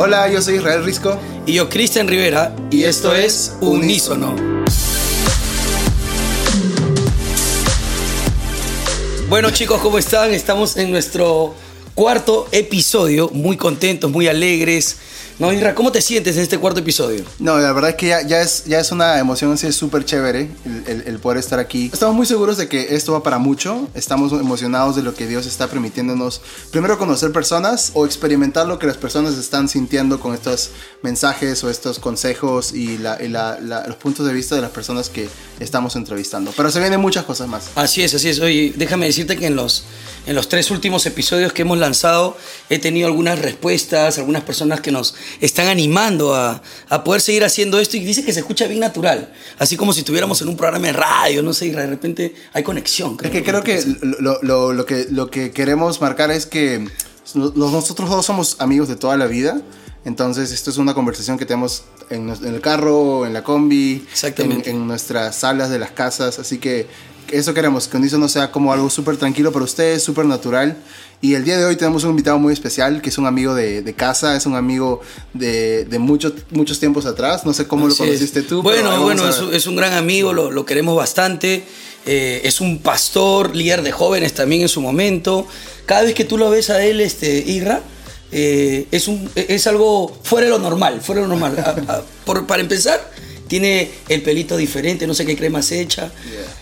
Hola, yo soy Israel Risco. Y yo, Cristian Rivera. Y, esto, es Unísono. Bueno chicos, ¿cómo están? Estamos en nuestro cuarto episodio, muy contentos, muy alegres. No, Isra, ¿cómo te sientes en este cuarto episodio? No, la verdad es que ya, es, ya es una emoción súper chévere el, poder estar aquí. Estamos muy seguros de que esto va para mucho. Estamos emocionados de lo que Dios está permitiéndonos. Primero conocer personas o experimentar lo que las personas están sintiendo con estos mensajes o estos consejos y, los puntos de vista de las personas que estamos entrevistando. Pero se vienen muchas cosas más. Así es, así es. Oye, déjame decirte que en los, en los tres últimos episodios que hemos lanzado he tenido algunas respuestas, algunas personas que nos están animando a, poder seguir haciendo esto y dice que se escucha bien natural, así como si estuviéramos en un programa de radio, no sé, y de repente hay conexión. Creo, es que creo que lo, que lo que queremos marcar es que nosotros dos somos amigos de toda la vida, entonces esto es una conversación que tenemos en, el carro, en la combi, Exactamente. En, nuestras salas de las casas, así que eso queremos, que eso no sea como algo súper tranquilo para ustedes, súper natural y el día de hoy tenemos un invitado muy especial, que es un amigo de, de casa, es un amigo de, de, muchos, muchos tiempos atrás. No sé cómo lo conociste tú. Bueno, bueno, es, un gran amigo, lo, lo queremos bastante. Eh, es un pastor, líder de jóvenes también en su momento. Cada vez que tú lo ves a él, este, Irra, eh, es, un, es algo fuera de lo normal, fuera de lo normal. por, para empezar, tiene el pelito diferente, no sé qué crema se echa.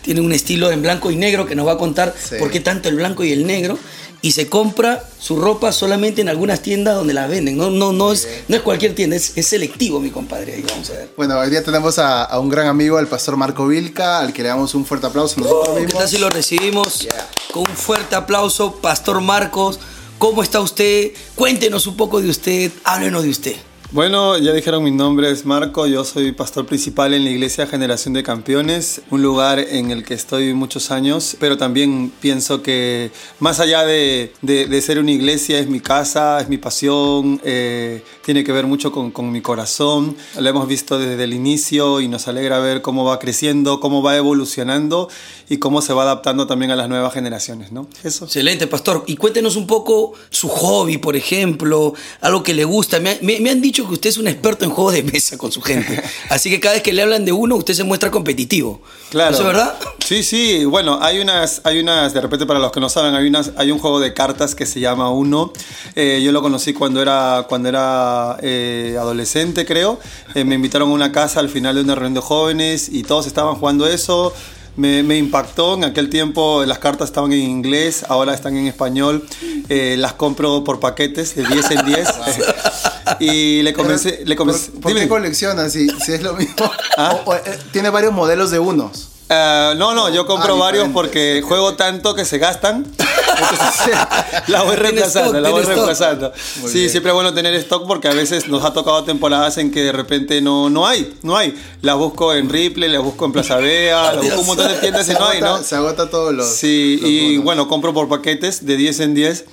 Tiene un estilo en blanco y negro que nos va a contar por qué tanto el blanco y el negro y se compra su ropa solamente en algunas tiendas donde la venden. No, no, no, es, no es cualquier tienda, es, selectivo, mi compadre. Ahí vamos a ver. Bueno, hoy día tenemos a, un gran amigo, el pastor Marco Vilca, al que le damos un fuerte aplauso. Oh, ¿Qué tal si lo recibimos con un fuerte aplauso, Pastor Marcos? ¿Cómo está usted? Cuéntenos un poco de usted, háblenos de usted. Bueno, ya dijeron mi nombre es Marco, yo soy pastor principal en la iglesia Generación de Campeones, un lugar en el que estoy muchos años, pero también pienso que más allá de, de, ser una iglesia es mi casa, es mi pasión, eh, tiene que ver mucho con, con, mi corazón, lo hemos visto desde el inicio y nos alegra ver cómo va creciendo, cómo va evolucionando y cómo se va adaptando también a las nuevas generaciones, ¿no? Excelente, pastor. Y cuéntenos un poco su hobby, por ejemplo, algo que le gusta. Me han dicho que usted es un experto en juegos de mesa con su gente. Así que cada vez que le hablan de uno, usted se muestra competitivo. Claro. ¿Eso es verdad? Sí, sí. Bueno, hay unas, hay unas, de repente para los que no saben, hay, unas, hay un juego de cartas que se llama Uno. Eh, yo lo conocí cuando era, cuando era eh, adolescente, creo. Eh, me invitaron a una casa al final de una reunión de jóvenes y todos estaban jugando eso me, impactó. En aquel tiempo las cartas estaban en inglés, ahora están en español. Eh, las compro por paquetes de 10 en 10. y le comencé. Le comencé ¿Por, qué coleccionas si, si, es lo mismo? ¿Ah? Eh, tiene varios modelos de unos. Uh, no, no, yo compro ah, varios porque juego tanto que se gastan. la voy reemplazando, la voy reemplazando. Sí, siempre es bueno tener stock porque a veces nos ha tocado temporadas en que de repente no, no hay, no hay. Las busco en Ripley, las busco en Plaza Vea, las busco un montón de tiendas y no hay, ¿no? Se agota todos los. Sí, y bueno, compro por paquetes de 10 en 10.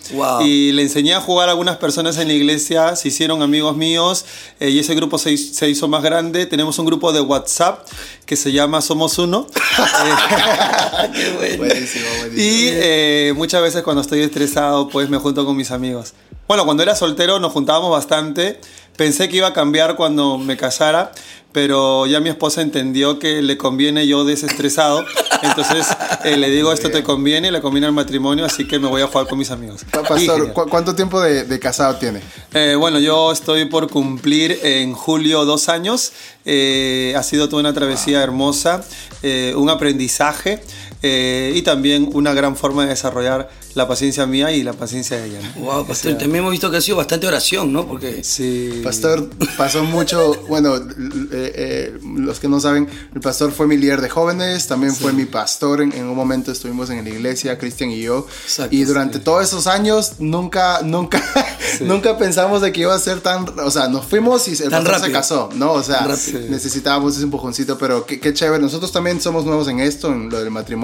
Y le enseñé a jugar a algunas personas en la iglesia, se hicieron amigos míos eh, y ese grupo se, se hizo más grande. Tenemos un grupo de WhatsApp que se llama Somos Uno. Qué Buenísimo, buenísimo. Y eh, muchas veces cuando estoy estresado, pues me junto con mis amigos. Bueno, cuando era soltero nos juntábamos bastante. Pensé que iba a cambiar cuando me casara, pero ya mi esposa entendió que le conviene yo desestresado. Entonces eh, le digo, esto te conviene, le conviene al matrimonio, así que me voy a jugar con mis amigos. Pastor, ¿cuánto tiempo de, casado tiene? Eh, bueno, yo estoy por cumplir en julio dos años. Eh, ha sido toda una travesía hermosa, un aprendizaje. Eh, y también una gran forma de desarrollar la paciencia mía y la paciencia de ella. Wow, pastor, también hemos visto que ha sido bastante oración, ¿no? Porque sí. Pastor pasó mucho, bueno, eh, eh, los que no saben, el pastor fue mi líder de jóvenes, también fue mi pastor, en, un momento estuvimos en la iglesia, Cristian y yo, y durante todos esos años nunca, nunca, nunca pensamos de que iba a ser tan, o sea, nos fuimos y el pastor se casó, ¿no? O sea, necesitábamos ese empujoncito, pero qué, qué chévere, nosotros también somos nuevos en esto, en lo del matrimonio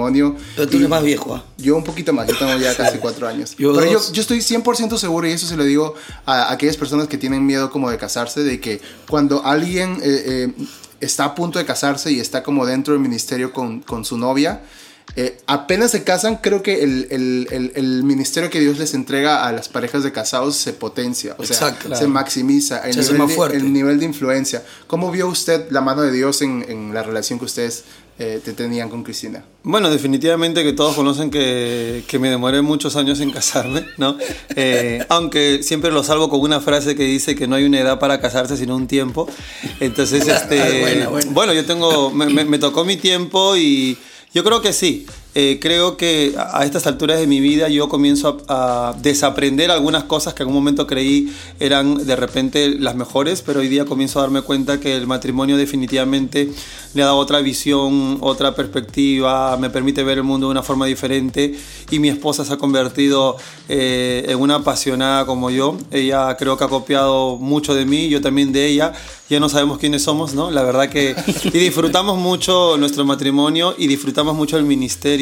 pero tú eres más viejo, ¿ah? Yo un poquito más, yo tengo ya casi cuatro años. Pero yo, yo, estoy 100% seguro, y eso se lo digo a, aquellas personas que tienen miedo como de casarse, de que cuando alguien eh, eh, está a punto de casarse y está como dentro del ministerio con, con su novia, eh, apenas se casan, creo que el, el, el, ministerio que Dios les entrega a las parejas de casados se potencia, o sea, se maximiza el, nivel de, el nivel de influencia. ¿Cómo vio usted la mano de Dios en, en la relación que ustedes eh, te tenían con Cristina? Bueno, definitivamente que todos conocen que, que me demoré muchos años en casarme, ¿no? Eh, aunque siempre lo salvo con una frase que dice que no hay una edad para casarse sino un tiempo. Entonces, este, bueno, yo tengo, me, me tocó mi tiempo y yo creo que sí. Eh, creo que a estas alturas de mi vida yo comienzo a, desaprender algunas cosas que en un momento creí eran de repente las mejores, pero hoy día comienzo a darme cuenta que el matrimonio definitivamente le ha dado otra visión, otra perspectiva, me permite ver el mundo de una forma diferente y mi esposa se ha convertido eh, en una apasionada como yo. Ella creo que ha copiado mucho de mí, yo también de ella. Ya no sabemos quiénes somos, ¿no? La verdad que... Y disfrutamos mucho nuestro matrimonio y disfrutamos mucho el ministerio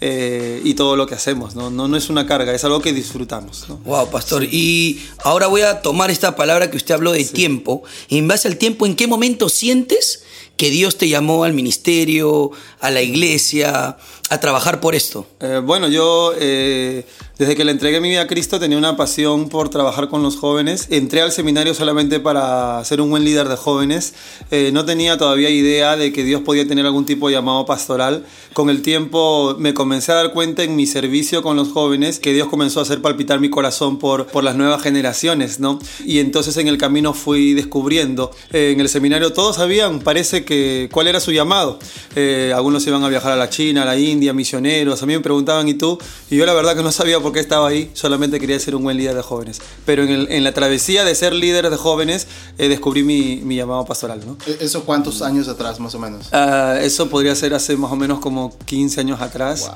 eh, y todo lo que hacemos. ¿no? ¿no? es una carga, es algo que disfrutamos. Wow, pastor. Y ahora voy a tomar esta palabra que usted habló de tiempo. En base al tiempo, ¿en qué momento sientes que Dios te llamó al ministerio, a la iglesia, a trabajar por esto? Eh, bueno, yo eh, desde que le entregué mi vida a Cristo tenía una pasión por trabajar con los jóvenes. Entré al seminario solamente para ser un buen líder de jóvenes. Eh, no tenía todavía idea de que Dios podía tener algún tipo de llamado pastoral. Con el tiempo me comencé a dar cuenta en mi servicio con los jóvenes que Dios comenzó a hacer palpitar mi corazón por, por las nuevas generaciones, ¿no? Y entonces en el camino fui descubriendo. en el seminario todos sabían, parece que, cuál era su llamado. algunos iban a viajar a la China, a la India, misioneros. A mí me preguntaban, ¿y tú? Y yo la verdad que no sabía por qué estaba ahí, solamente quería ser un buen líder de jóvenes. Pero en, la travesía de ser líder de jóvenes eh, descubrí mi, llamado pastoral. ¿no? ¿E-, ¿Eso cuántos años atrás, más o menos? Ah, eso podría ser hace más o menos como 15 años atrás.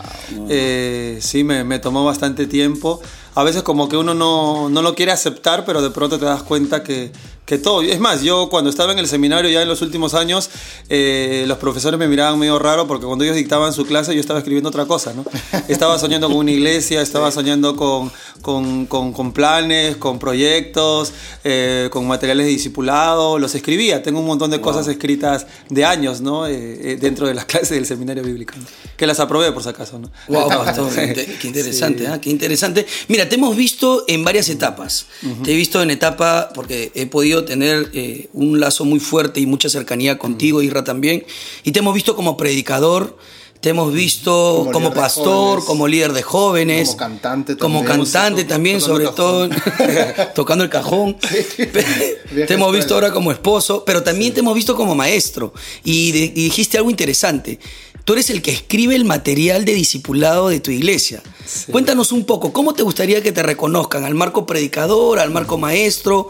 Eh, sí, me, me tomó bastante tiempo a veces como que uno no, no, lo quiere aceptar, pero de pronto te das cuenta que, que todo. Es más, yo cuando estaba en el seminario ya en los últimos años, eh, los profesores me miraban medio raro porque cuando ellos dictaban su clase yo estaba escribiendo otra cosa, ¿no? Estaba soñando con una iglesia, estaba soñando con, con, con, planes, con proyectos, eh, con materiales de discipulado, los escribía. Tengo un montón de cosas escritas de años, ¿no? Eh, dentro de las clases del seminario bíblico, que las aprobé por si acaso, ¿no? Wow, qué interesante, qué interesante. Mira, te hemos visto en varias etapas. Te he visto en etapa, porque he podido tener eh, un lazo muy fuerte y mucha cercanía contigo, Irra también. Y te hemos visto como predicador, te hemos visto como, pastor, como líder de jóvenes. Como cantante también. Como cantante también, sobre todo, tocando el cajón. te hemos visto ahora como esposo, pero también te hemos visto como maestro. Y, y dijiste algo interesante. Tú eres el que escribe el material de discipulado de tu iglesia. Cuéntanos un poco, ¿cómo te gustaría que te reconozcan? ¿Al marco predicador, al marco maestro,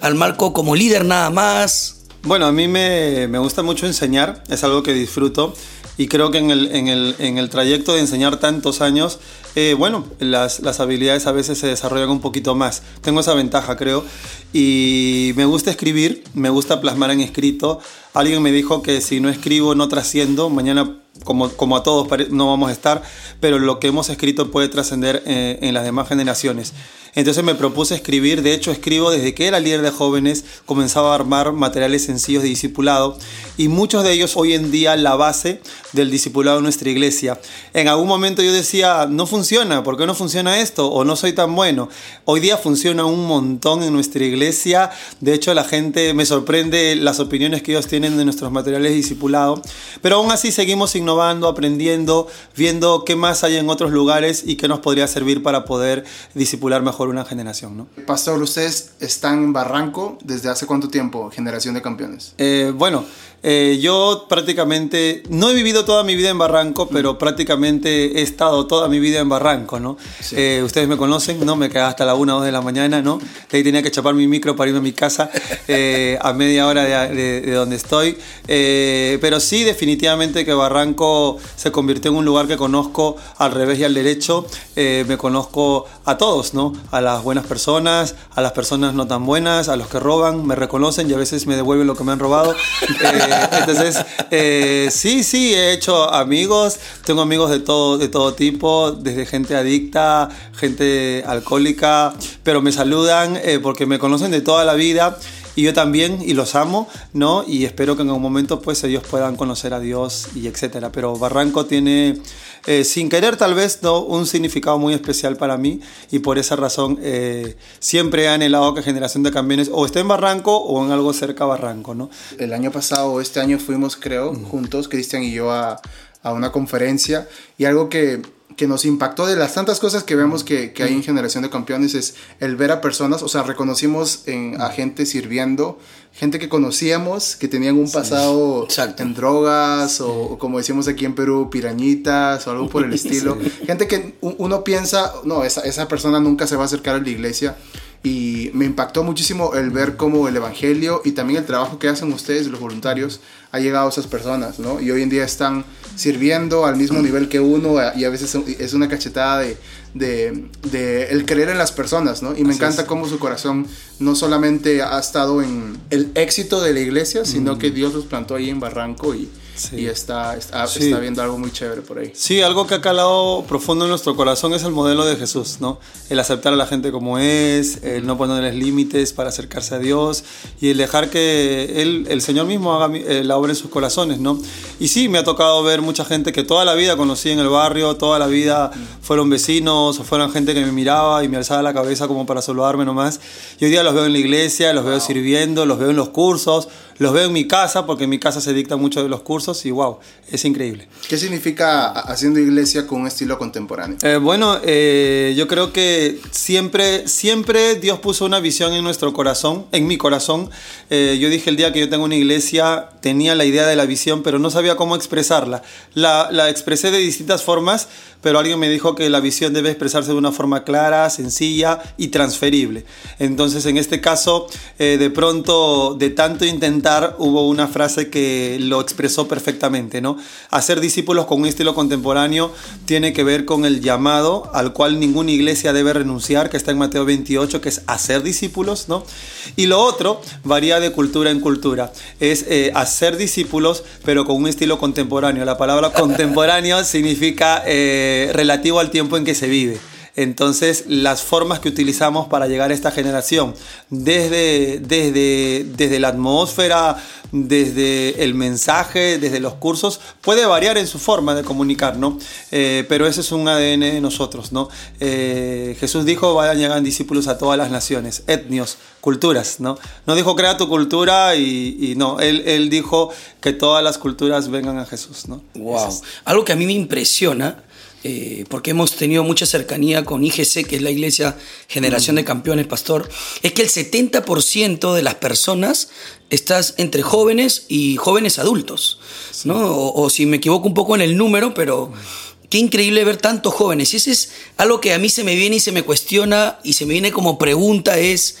al marco como líder nada más? Bueno, a mí me, gusta mucho enseñar, es algo que disfruto y creo que en el, en el, trayecto de enseñar tantos años, eh, bueno, las, las, habilidades a veces se desarrollan un poquito más. Tengo esa ventaja, creo. Y me gusta escribir, me gusta plasmar en escrito. Alguien me dijo que si no escribo no trasciendo, mañana como, como a todos no vamos a estar, pero lo que hemos escrito puede trascender eh, en las demás generaciones. Entonces me propuse escribir, de hecho escribo desde que era líder de jóvenes, comenzaba a armar materiales sencillos de discipulado y muchos de ellos hoy en día la base del discipulado en nuestra iglesia. En algún momento yo decía, no funciona, ¿por qué no funciona esto? O no soy tan bueno. Hoy día funciona un montón en nuestra iglesia, de hecho la gente me sorprende las opiniones que ellos tienen de nuestros materiales de discipulado, pero aún así seguimos innovando, aprendiendo, viendo qué más hay en otros lugares y qué nos podría servir para poder discipular mejor una generación. ¿no? Pastor, ustedes están en Barranco desde hace cuánto tiempo, generación de campeones? Eh, bueno, eh, yo prácticamente, no he vivido toda mi vida en Barranco, pero prácticamente he estado toda mi vida en Barranco, ¿no? Eh, ustedes me conocen, ¿no? Me quedaba hasta la 1 o 2 de la mañana, ¿no? ahí tenía que chapar mi micro para irme a mi casa eh, a media hora de, de, donde estoy. pero sí, definitivamente que Barranco se convirtió en un lugar que conozco al revés y al derecho. me conozco a todos, ¿no? A las buenas personas, a las personas no tan buenas, a los que roban, me reconocen y a veces me devuelven lo que me han robado. entonces, eh, sí, sí, he hecho amigos, tengo amigos de todo, de todo tipo, desde gente adicta, gente alcohólica, pero me saludan eh, porque me conocen de toda la vida y yo también, y los amo, ¿no? Y espero que en algún momento pues ellos puedan conocer a Dios y etcétera. Pero Barranco tiene, eh, sin querer tal vez, ¿no? un significado muy especial para mí y por esa razón eh, siempre he anhelado que Generación de Campeones o esté en Barranco o en algo cerca a Barranco, ¿no? El año pasado, este año fuimos, creo, juntos, Cristian y yo, a, a una conferencia y algo que que nos impactó de las tantas cosas que vemos que, que, hay en Generación de Campeones es el ver a personas, o sea, reconocimos en, a gente sirviendo, gente que conocíamos, que tenían un pasado en drogas o, como decimos aquí en Perú, pirañitas o algo por el estilo. Gente que uno piensa, no, esa, esa persona nunca se va a acercar a la iglesia y me impactó muchísimo el ver cómo el Evangelio y también el trabajo que hacen ustedes, los voluntarios, ha llegado a esas personas, ¿no? Y hoy en día están sirviendo al mismo nivel que uno y a veces es una cachetada de, de, el creer en las personas, ¿no? Y me encanta cómo su corazón no solamente ha estado en el éxito de la iglesia, sino que Dios los plantó ahí en Barranco y, y está, está, está, viendo algo muy chévere por ahí. Sí, algo que ha calado profundo en nuestro corazón es el modelo de Jesús, ¿no? El aceptar a la gente como es, el no ponerles límites para acercarse a Dios y el dejar que él, el Señor mismo haga eh, la obra en sus corazones, ¿no? Y sí, me ha tocado ver mucha gente que toda la vida conocí en el barrio, toda la vida fueron vecinos o fueron gente que me miraba y me alzaba la cabeza como para saludarme nomás. Y hoy día los veo en la iglesia, los veo sirviendo, los veo en los cursos, los veo en mi casa, porque en mi casa se dictan muchos de los cursos y wow, es increíble. ¿Qué significa haciendo iglesia con un estilo contemporáneo? Eh, bueno, eh, yo creo que siempre, siempre Dios puso una visión en nuestro corazón, en mi corazón. Eh, yo dije el día que yo tengo una iglesia, tenía la idea de la visión, pero no sabía cómo expresarla. La, la expresé de distintas formas, pero alguien me dijo que la visión debe expresarse de una forma clara, sencilla y transferible. Entonces, en este caso, de pronto, de tanto intentar hubo una frase que lo expresó perfectamente, ¿no? Hacer discípulos con un estilo contemporáneo tiene que ver con el llamado al cual ninguna iglesia debe renunciar, que está en Mateo 28, que es hacer discípulos, ¿no? Y lo otro varía de cultura en cultura, es eh, hacer discípulos, pero con un estilo contemporáneo. La palabra contemporáneo significa eh, relativo al tiempo en que se vive. Entonces, las formas que utilizamos para llegar a esta generación, desde, desde, desde la atmósfera, desde el mensaje, desde los cursos, puede variar en su forma de comunicar, ¿no? Eh, pero ese es un ADN de nosotros, ¿no? Eh, Jesús dijo, vayan llegar discípulos a todas las naciones, etnios, culturas, ¿no? No dijo, crea tu cultura y, no, él, él, dijo que todas las culturas vengan a Jesús, ¿no? Wow. Algo que a mí me impresiona eh, porque hemos tenido mucha cercanía con IGC, que es la Iglesia Generación de Campeones, Pastor, es que el 70% de las personas estás entre jóvenes y jóvenes adultos, ¿no? O, si me equivoco un poco en el número, pero qué increíble ver tantos jóvenes. Y ese es algo que a mí se me viene y se me cuestiona y se me viene como pregunta es,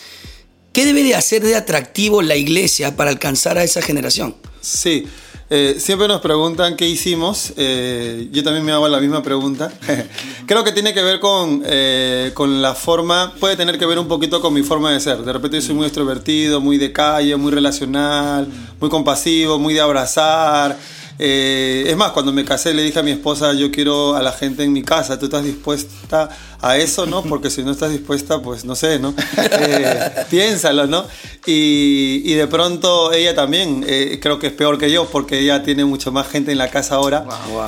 ¿qué debe de hacer de atractivo la iglesia para alcanzar a esa generación? Sí, eh, siempre nos preguntan qué hicimos. Eh, yo también me hago la misma pregunta. Creo que tiene que ver con, eh, con la forma, puede tener que ver un poquito con mi forma de ser. De repente soy muy extrovertido, muy de calle, muy relacional, muy compasivo, muy de abrazar. Es más, cuando me casé le dije a mi esposa, yo quiero a la gente en mi casa, ¿tú estás dispuesta a eso, ¿no? Porque si no estás dispuesta, pues no sé, ¿no? piénsalo, ¿no? Y, de pronto ella también, eh, creo que es peor que yo, porque ella tiene mucho más gente en la casa ahora.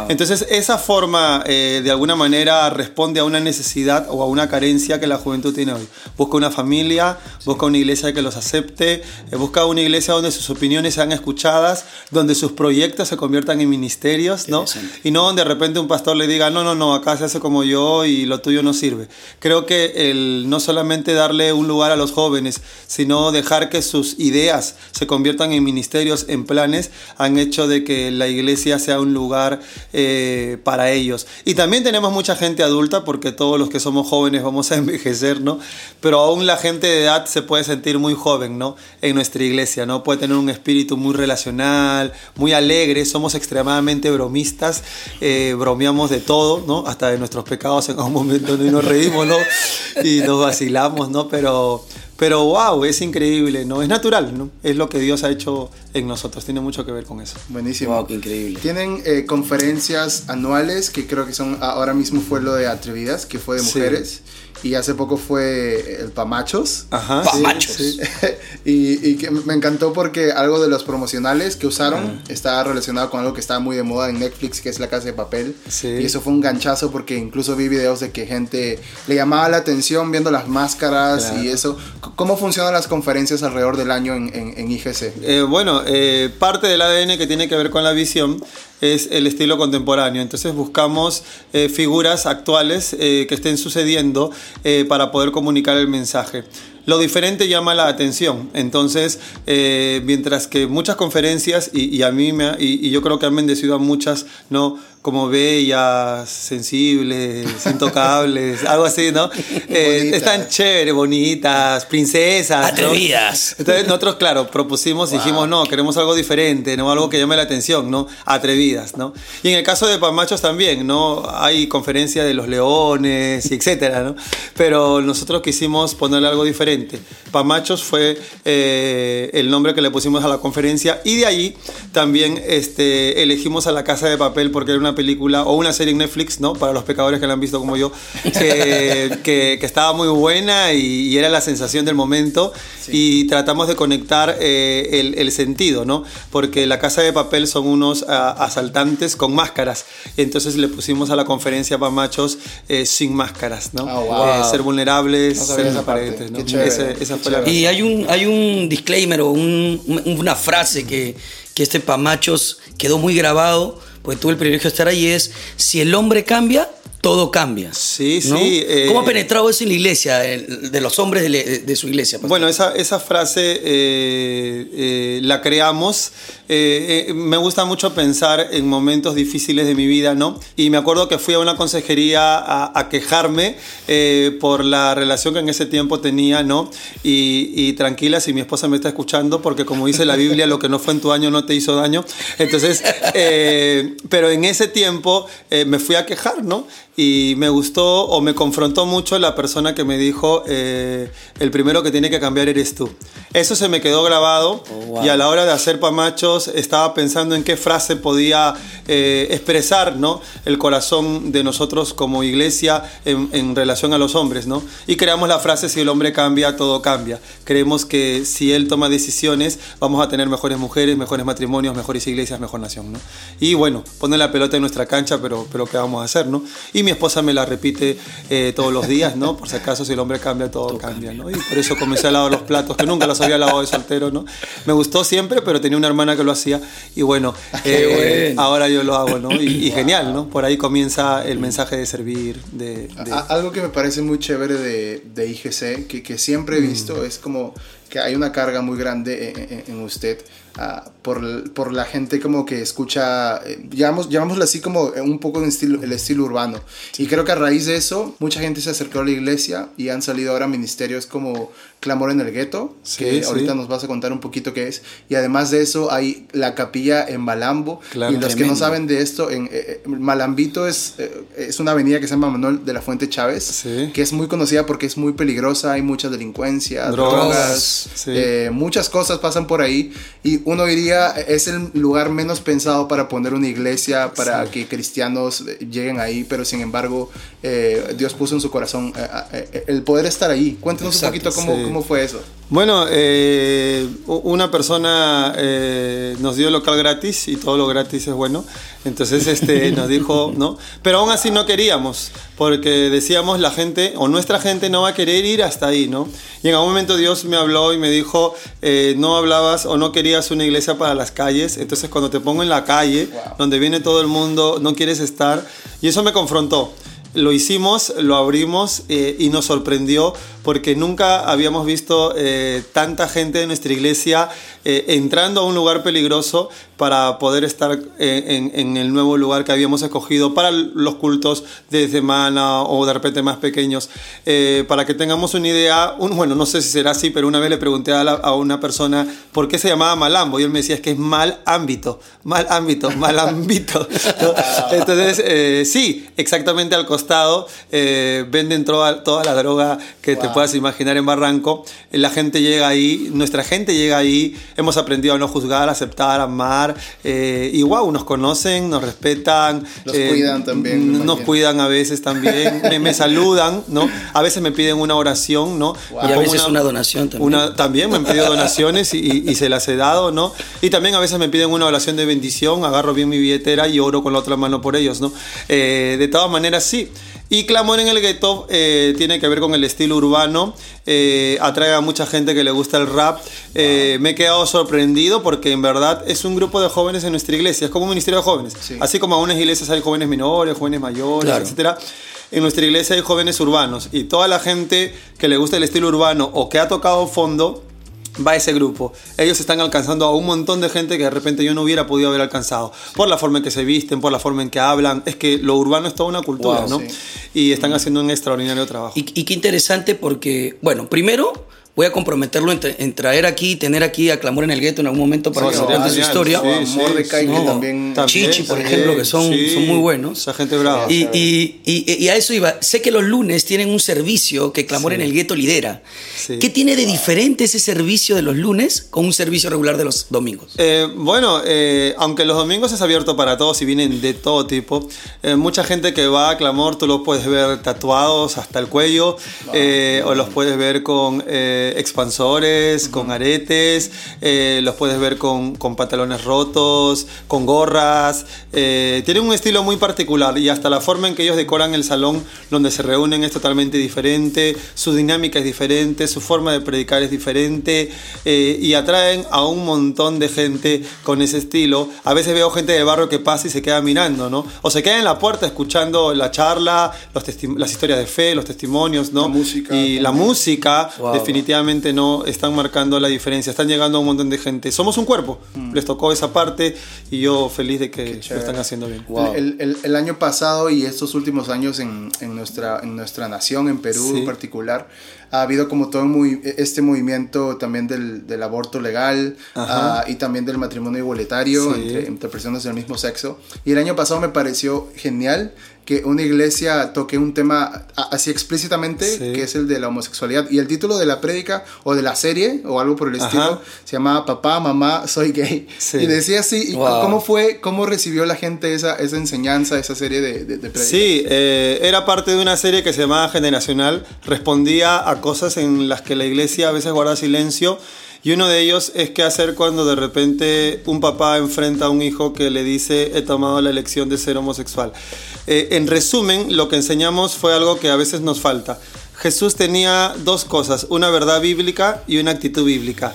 Entonces, esa forma, eh, de alguna manera, responde a una necesidad o a una carencia que la juventud tiene hoy. Busca una familia, busca una iglesia que los acepte, eh, busca una iglesia donde sus opiniones sean escuchadas, donde sus proyectos se conviertan en ministerios, ¿no? Y no donde de repente un pastor le diga, no, no, no, acá se hace como yo y lo tuyo no sirve. Creo que el no solamente darle un lugar a los jóvenes, sino dejar que sus ideas se conviertan en ministerios, en planes, han hecho de que la iglesia sea un lugar eh, para ellos. Y también tenemos mucha gente adulta, porque todos los que somos jóvenes vamos a envejecer, ¿no? Pero aún la gente de edad se puede sentir muy joven, ¿no? En nuestra iglesia, ¿no? Puede tener un espíritu muy relacional, muy alegre, somos extremadamente bromistas, eh, bromeamos de todo, ¿no? Hasta de nuestros pecados en algún momento y nos reímos, ¿no? Y nos vacilamos, ¿no? Pero Pero wow, es increíble, ¿no? Es natural, ¿no? Es lo que Dios ha hecho en nosotros, tiene mucho que ver con eso. Buenísimo. Wow, qué increíble. Tienen eh, conferencias anuales, que creo que son, ahora mismo fue lo de Atrevidas, que fue de mujeres. Y hace poco fue el Pamachos. Ajá. Pamachos. Sí, y, y, que me encantó porque algo de los promocionales que usaron estaba relacionado con algo que estaba muy de moda en Netflix, que es La Casa de Papel. Sí. Y eso fue un ganchazo porque incluso vi videos de que gente le llamaba la atención viendo las máscaras y eso. ¿Cómo funcionan las conferencias alrededor del año en, en, IGC? Eh, bueno, eh, parte del ADN que tiene que ver con la visión es el estilo contemporáneo. Entonces buscamos eh, figuras actuales eh, que estén sucediendo eh, para poder comunicar el mensaje. Lo diferente llama la atención. Entonces, mientras que muchas conferencias, y, a mí me, y, y, yo creo que han bendecido a muchas, ¿no? como bellas, sensibles, intocables, algo así, ¿no? Eh, están chéveres, bonitas, princesas. Atrevidas. Entonces nosotros, claro, propusimos, dijimos, no, queremos algo diferente, ¿no? Algo que llame la atención, ¿no? Atrevidas, ¿no? Y en el caso de Pamachos también, ¿no? Hay conferencia de los leones y etcétera, ¿no? Pero nosotros quisimos ponerle algo diferente. Pamachos fue eh, el nombre que le pusimos a la conferencia y de ahí también este, elegimos a la Casa de Papel porque era una película o una serie en Netflix, ¿no? Para los pecadores que la han visto como yo, que, que, estaba muy buena y, era la sensación del momento y tratamos de conectar eh, el, el, sentido, ¿no? Porque la casa de papel son unos asaltantes con máscaras, entonces le pusimos a la conferencia para machos eh, sin máscaras, ¿no? Oh, ser vulnerables, ser transparentes, ¿no? Esa fue la y hay un, hay un disclaimer o un, una frase que, que este Pamachos quedó muy grabado pues tuve el privilegio de estar ahí, es si el hombre cambia, todo cambia. Sí, sí. ¿Cómo ha eh, penetrado eso en la iglesia, de los hombres de, su iglesia? Bueno, esa, esa frase eh, eh, la creamos. me gusta mucho pensar en momentos difíciles de mi vida, ¿no? Y me acuerdo que fui a una consejería a, quejarme por la relación que en ese tiempo tenía, ¿no? Y, y, tranquila si mi esposa me está escuchando, porque como dice la Biblia, lo que no fue en tu año no te hizo daño. Entonces, pero en ese tiempo me fui a quejar, ¿no? Y me gustó o me confrontó mucho la persona que me dijo, eh, el primero que tiene que cambiar eres tú. Eso se me quedó grabado oh, y a la hora de hacer pamachos estaba pensando en qué frase podía eh, expresar ¿no? el corazón de nosotros como iglesia en, en, relación a los hombres. ¿no? Y creamos la frase, si el hombre cambia, todo cambia. Creemos que si él toma decisiones, vamos a tener mejores mujeres, mejores matrimonios, mejores iglesias, mejor nación. ¿no? Y bueno, poner la pelota en nuestra cancha, pero, pero ¿qué vamos a hacer? ¿no? Y mi esposa me la repite eh, todos los días, ¿no? Por si acaso, si el hombre cambia, todo, cambia, ¿no? Y por eso comencé a lavar los platos, que nunca los había lavado de soltero, ¿no? Me gustó siempre, pero tenía una hermana que lo hacía y bueno, eh, ahora yo lo hago, ¿no? Y, genial, ¿no? Por ahí comienza el mensaje de servir, de... Algo que me parece muy chévere de, de IGC, que, que siempre he visto, mm. es como que hay una carga muy grande en, usted uh, por, por, la gente como que escucha, eh, llamamos, llamámoslo así como un poco el estilo, el estilo urbano. Y creo que a raíz de eso, mucha gente se acercó a la iglesia y han salido ahora ministerios como Clamor en el Gueto, que ahorita nos vas a contar un poquito qué es. Y además de eso, hay la capilla en Malambo. y los que no saben de esto, en eh, eh, Malambito es, es una avenida que se llama Manuel de la Fuente Chávez, que es muy conocida porque es muy peligrosa, hay mucha delincuencia, drogas eh, muchas cosas pasan por ahí y uno diría es el lugar menos pensado para poner una iglesia para que cristianos lleguen ahí, pero sin embargo eh, Dios puso en su corazón eh, el poder estar ahí. Cuéntanos un poquito cómo, cómo fue eso. Bueno, una persona nos dio local gratis y todo lo gratis es bueno. Entonces este, nos dijo, ¿no? Pero aún así no queríamos, porque decíamos la gente, o nuestra gente no va a querer ir hasta ahí, ¿no? Y en algún momento Dios me habló y me dijo, eh, no hablabas o no querías una iglesia para las calles, entonces cuando te pongo en la calle, donde viene todo el mundo, no quieres estar, y eso me confrontó lo hicimos, lo abrimos eh, y nos sorprendió porque nunca habíamos visto eh, tanta gente de nuestra iglesia eh, entrando a un lugar peligroso para poder estar en, el nuevo lugar que habíamos escogido para los cultos de semana o de repente más pequeños. para que tengamos una idea, un, bueno, no sé si será así, pero una vez le pregunté a, una persona por qué se llamaba Malambo y él me decía es que es mal ámbito, mal ámbito, mal ámbito. Entonces, sí, exactamente al costado eh, venden toda, toda la droga que te puedas imaginar en Barranco, la gente llega ahí, nuestra gente llega ahí, hemos aprendido a no juzgar, aceptar, amar, eh, y wow, nos conocen, nos respetan. Nos cuidan también. Nos cuidan a veces también, me, saludan, ¿no? A veces me piden una oración, ¿no? Y a veces una, donación también. Una, también me han pedido donaciones y, se las he dado, ¿no? Y también a veces me piden una oración de bendición, agarro bien mi billetera y oro con la otra mano por ellos, ¿no? Eh, de todas maneras, sí. Y Clamor en el Gueto eh, tiene que ver con el estilo urbano, eh, atrae a mucha gente que le gusta el rap. Eh, me he quedado sorprendido porque en verdad es un grupo de jóvenes en nuestra iglesia, es como un ministerio de jóvenes. Así como en unas iglesias hay jóvenes menores, jóvenes mayores, etc. En nuestra iglesia hay jóvenes urbanos y toda la gente que le gusta el estilo urbano o que ha tocado fondo va ese grupo. Ellos están alcanzando a un montón de gente que de repente yo no hubiera podido haber alcanzado. Por la forma en que se visten, por la forma en que hablan. Es que lo urbano es toda una cultura, ¿no? Y están haciendo un extraordinario trabajo. Y, y, qué interesante porque, bueno, primero voy a comprometerlo en, traer aquí, tener aquí a Clamor en el Gueto en algún momento para que cuente su historia. Sí, Mordecai, también, Chichi, por ejemplo, que son, son muy buenos. Esa gente brava. Y, y, y, a eso iba. Sé que los lunes tienen un servicio que Clamor en el Gueto lidera. ¿Qué tiene de diferente ese servicio de los lunes con un servicio regular de los domingos? Eh, bueno, eh, aunque los domingos es abierto para todos y vienen de todo tipo, eh, mucha gente que va a Clamor tú los puedes ver tatuados hasta el cuello o los puedes ver con expansores, con aretes, eh, los puedes ver con, pantalones rotos, con gorras. Eh, tienen un estilo muy particular y hasta la forma en que ellos decoran el salón donde se reúnen es totalmente diferente, su dinámica es diferente, su forma de predicar es diferente eh, y atraen a un montón de gente con ese estilo. A veces veo gente de barrio que pasa y se queda mirando, ¿no? O se queda en la puerta escuchando la charla, las historias de fe, los testimonios, ¿no? La música. Y la música, definitivamente no están marcando la diferencia, están llegando a un montón de gente. Somos un cuerpo, mm. les tocó esa parte y yo feliz de que lo están haciendo bien. El, año pasado y estos últimos años en, nuestra, en nuestra nación, en Perú en particular, ha habido como todo muy, este movimiento también del, del aborto legal ah, y también del matrimonio igualitario entre, entre, personas del mismo sexo. Y el año pasado me pareció genial que una iglesia toque un tema así explícitamente, que es el de la homosexualidad. Y el título de la prédica o de la serie o algo por el estilo se llamaba Papá, Mamá, Soy Gay. Y decía así, ¿cómo fue, cómo recibió la gente esa, esa enseñanza, esa serie de, de, Sí, eh, era parte de una serie que se llamaba Generacional. Respondía a cosas en las que la iglesia a veces guarda silencio. Y uno de ellos es qué hacer cuando de repente un papá enfrenta a un hijo que le dice he tomado la elección de ser homosexual. Eh, en resumen, lo que enseñamos fue algo que a veces nos falta. Jesús tenía dos cosas, una verdad bíblica y una actitud bíblica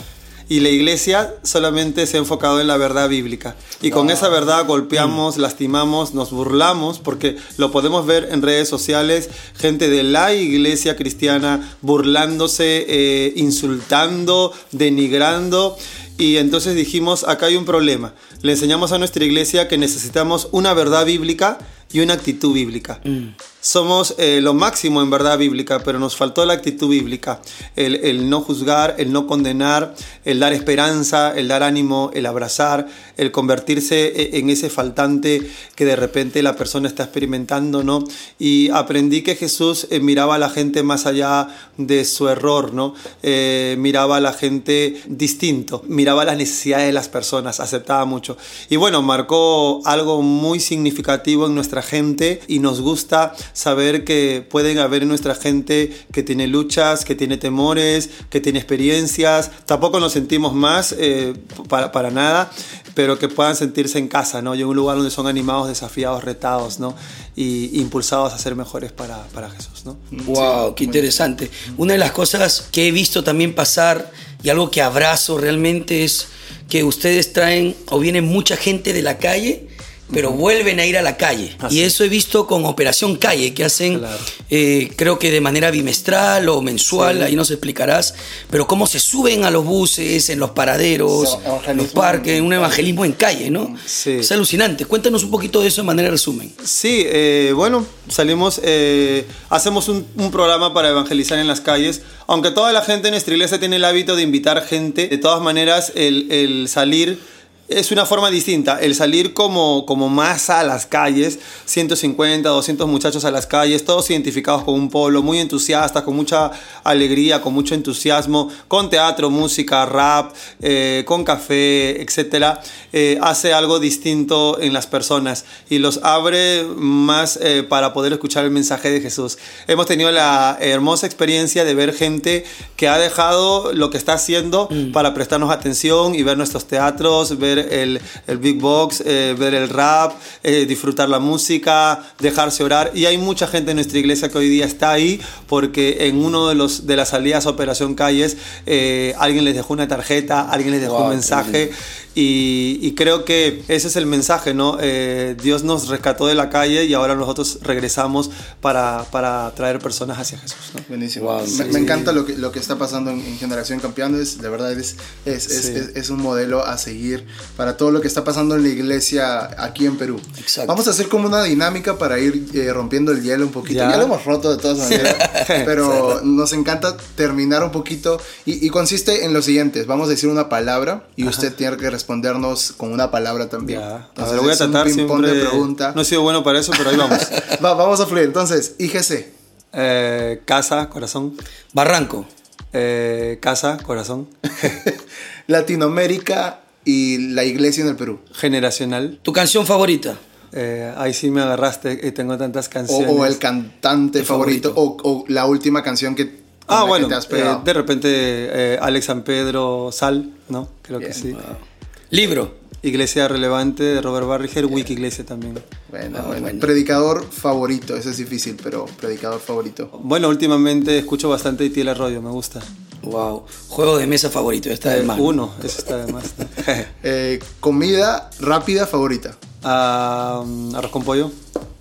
y la iglesia solamente se ha enfocado en la verdad bíblica. Y con esa verdad golpeamos, lastimamos, nos burlamos, porque lo podemos ver en redes sociales, gente de la iglesia cristiana burlándose, eh, insultando, denigrando. Y entonces dijimos, acá hay un problema. Le enseñamos a nuestra iglesia que necesitamos una verdad bíblica y una actitud bíblica. Mm. Somos eh, lo máximo en verdad bíblica, pero nos faltó la actitud bíblica, el, no juzgar, el no condenar, el dar esperanza, el dar ánimo, el abrazar, el convertirse eh, en ese faltante que de repente la persona está experimentando, ¿no? Y aprendí que Jesús eh, miraba a la gente más allá de su error, ¿no? miraba a la gente distinto, miraba las necesidades de las personas, aceptaba mucho. Y bueno, marcó algo muy significativo en nuestra gente y nos gusta saber que pueden haber en nuestra gente que tiene luchas, que tiene temores, que tiene experiencias. Tampoco nos sentimos más eh, para, para, nada, pero que puedan sentirse en casa, ¿no? Y en un lugar donde son animados, desafiados, retados, ¿no? Y impulsados a ser mejores para, para Jesús, ¿no? ¡Wow! ¡Qué interesante! Una de las cosas que he visto también pasar y algo que abrazo realmente es que ustedes traen o viene mucha gente de la calle pero vuelven a ir a la calle. Y eso he visto con Operación Calle, que hacen, eh, creo que de manera bimestral o mensual, ahí nos explicarás, pero cómo se suben a los buses, en los paraderos, en los parques, un evangelismo en calle, ¿no? Es alucinante. Cuéntanos un poquito de eso de manera resumen. Sí, eh, bueno, salimos, eh, hacemos un, programa para evangelizar en las calles, aunque toda la gente en nuestra iglesia tiene el hábito de invitar gente, de todas maneras el, el salir es una forma distinta. El salir como, como más a las calles, 150, 200 muchachos a las calles, todos identificados con un pueblo, muy entusiastas, con mucha alegría, con mucho entusiasmo, con teatro, música, rap, eh, con café, etc. Eh, hace algo distinto en las personas y los abre más eh, para poder escuchar el mensaje de Jesús. Hemos tenido la hermosa experiencia de ver gente que ha dejado lo que está haciendo mm. para prestarnos atención y ver nuestros teatros, ver el, el Big Box, ver el rap, disfrutar la música, dejarse orar. Y hay mucha gente en nuestra iglesia que hoy día está ahí porque en uno de, los, de las salidas a Operación Calles alguien les dejó una tarjeta, alguien les dejó un mensaje y, creo que ese es el mensaje, ¿no? Eh, Dios nos rescató de la calle y ahora nosotros regresamos para, para traer personas hacia Jesús. ¿no? Buenísimo. me, encanta lo que, lo que está pasando en, Generación Campeones. De verdad es, es, es, es, un modelo a seguir para todo lo que está pasando en la iglesia aquí en Perú. Vamos a hacer como una dinámica para ir eh, rompiendo el hielo un poquito. Ya, lo hemos roto de todas maneras, pero nos encanta terminar un poquito y, consiste en lo siguiente. Vamos a decir una palabra y usted tiene que responder respondernos con una palabra también. Ya. a voy a tratar siempre... de pregunta. No he sido bueno para eso, pero ahí vamos. vamos a fluir. Entonces, IGC. Eh, casa, corazón. Barranco. Eh, casa, corazón. Latinoamérica y la iglesia en el Perú. Generacional. ¿Tu canción favorita? Eh, ahí sí me agarraste, tengo tantas canciones. O, el cantante favorito, O, la última canción que... Ah, bueno, de repente Alex San Pedro, Sal, ¿no? Creo que sí. Libro. Iglesia Relevante de Robert Barriger, Wiki Iglesia también. Bueno, bueno, Predicador favorito, ese es difícil, pero predicador favorito. Bueno, últimamente escucho bastante Itiel Arroyo, me gusta. Wow. Juego de mesa favorito, está de más. Uno, eso está de más. Eh, comida rápida favorita. Ah, arroz con pollo.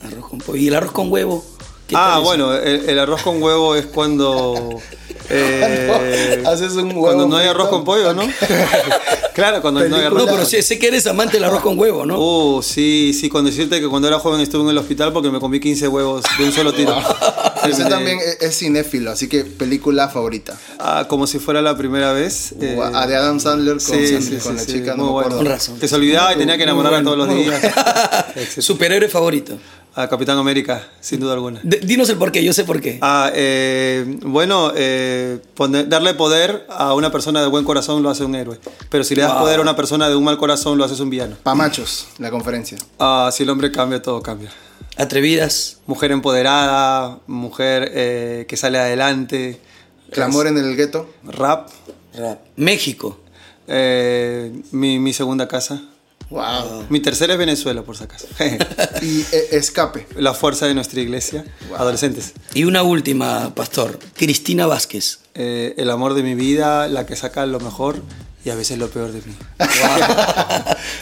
Arroz con pollo. ¿Y el arroz con huevo? Ah, bueno, el, arroz con huevo es cuando eh, haces un huevo. Cuando no hay arroz con pollo, ¿no? claro, cuando no hay arroz. No, pero sé, sé, que eres amante del arroz con huevo, ¿no? Uh, sí, sí, cuando decirte que cuando era joven estuve en el hospital porque me comí 15 huevos de un solo tiro. Ese también es cinéfilo, así que película favorita. Ah, como si fuera la primera vez. Uh, a de Adam Sandler con, sí, con la chica, no me acuerdo. razón. Que se olvidaba y tenía que enamorarla todos los días. Superhéroe favorito. A Capitán América, sin duda alguna. dinos el porqué, yo sé por qué. Ah, eh, bueno, eh, darle poder a una persona de buen corazón lo hace un héroe. Pero si le das poder a una persona de un mal corazón, lo haces un villano. Pa' machos, la conferencia. Ah, si el hombre cambia, todo cambia. Atrevidas. Mujer empoderada, mujer eh, que sale adelante. Clamor en el gueto. Rap. Rap. México. mi, mi segunda casa. Wow. Mi tercera es Venezuela, por si acaso. y eh, escape. La fuerza de nuestra iglesia. Adolescentes. Y una última, pastor. Cristina Vázquez. Eh, el amor de mi vida, la que saca lo mejor y a veces lo peor de mí.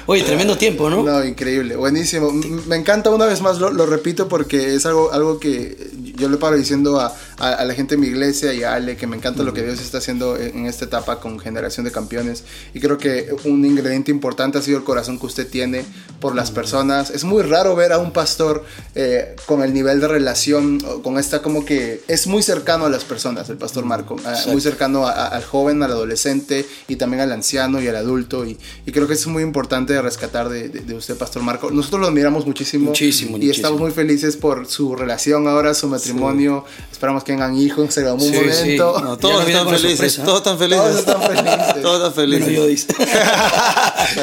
Oye, tremendo tiempo, ¿no? No, increíble, buenísimo. Me encanta una vez más, lo, lo, repito porque es algo, algo que yo le paro diciendo a, a, la gente de mi iglesia y a Ale que me encanta lo que Dios está haciendo en esta etapa con Generación de Campeones. Y creo que un ingrediente importante ha sido el corazón que usted tiene por las personas. Es muy raro ver a un pastor eh, con el nivel de relación, con esta como que es muy cercano a las personas, el pastor Marco, eh, muy cercano al joven, al adolescente y también al anciano y al adulto. Y, creo que es muy importante rescatar de, usted, Pastor Marco. Nosotros lo admiramos muchísimo. Muchísimo. Y estamos muy felices por su relación ahora, su matrimonio. Esperamos que tengan hijos en algún momento. todos, están felices, todos están felices. Todos están felices. todos están felices.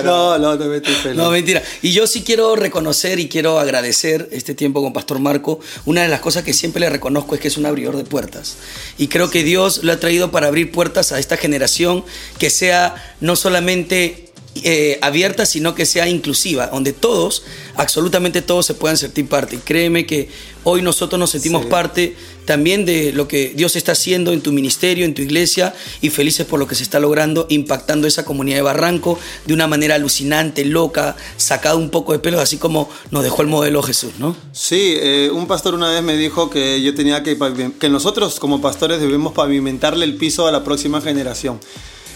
no, no, no, feliz. no, mentira. Y yo sí quiero reconocer y quiero agradecer este tiempo con Pastor Marco. Una de las cosas que siempre le reconozco es que es un abridor de puertas. Y creo que Dios lo ha traído para abrir puertas a esta generación que sea no solamente eh, abierta, sino que sea inclusiva, donde todos, absolutamente todos se puedan sentir parte. Y créeme que hoy nosotros nos sentimos parte también de lo que Dios está haciendo en tu ministerio, en tu iglesia, y felices por lo que se está logrando, impactando esa comunidad de Barranco de una manera alucinante, loca, sacado un poco de pelo, así como nos dejó el modelo Jesús, ¿no? Sí, eh, un pastor una vez me dijo que yo tenía que, que nosotros como pastores debemos pavimentarle el piso a la próxima generación.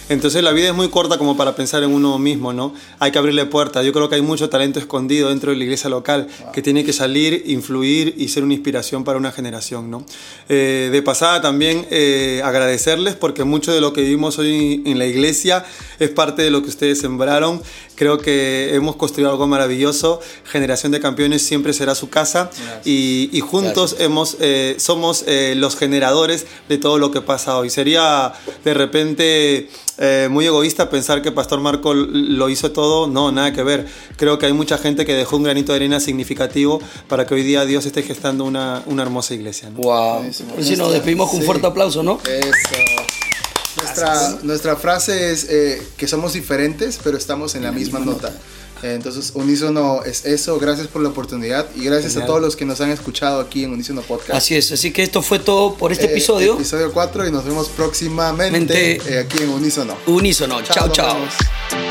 Entonces la vida es muy corta como para pensar en uno mismo, ¿no? Hay que abrirle puertas. Yo creo que hay mucho talento escondido dentro de la iglesia local que tiene que salir, influir y ser una inspiración para una generación, ¿no? Eh, de pasada también eh, agradecerles porque mucho de lo que vivimos hoy en la iglesia es parte de lo que ustedes sembraron. Creo que hemos construido algo maravilloso. Generación de Campeones siempre será su casa y, juntos hemos, eh, somos los generadores de todo lo que pasa hoy. Sería de repente eh, muy egoísta pensar que Pastor Marco lo hizo todo. No, nada que ver. Creo que hay mucha gente que dejó un granito de arena significativo para que hoy día Dios esté gestando una, una hermosa iglesia. ¡Wow! si nos despedimos con un fuerte aplauso, ¿no? Eso. Nuestra, nuestra frase es eh, que somos diferentes, pero estamos en la misma nota. Entonces, Unísono es eso. Gracias por la oportunidad y gracias a todos los que nos han escuchado aquí en Unísono Podcast. Así es, así que esto fue todo por este eh, episodio. Episodio 4 y nos vemos próximamente eh, aquí en Unísono. Unísono, chao, chao.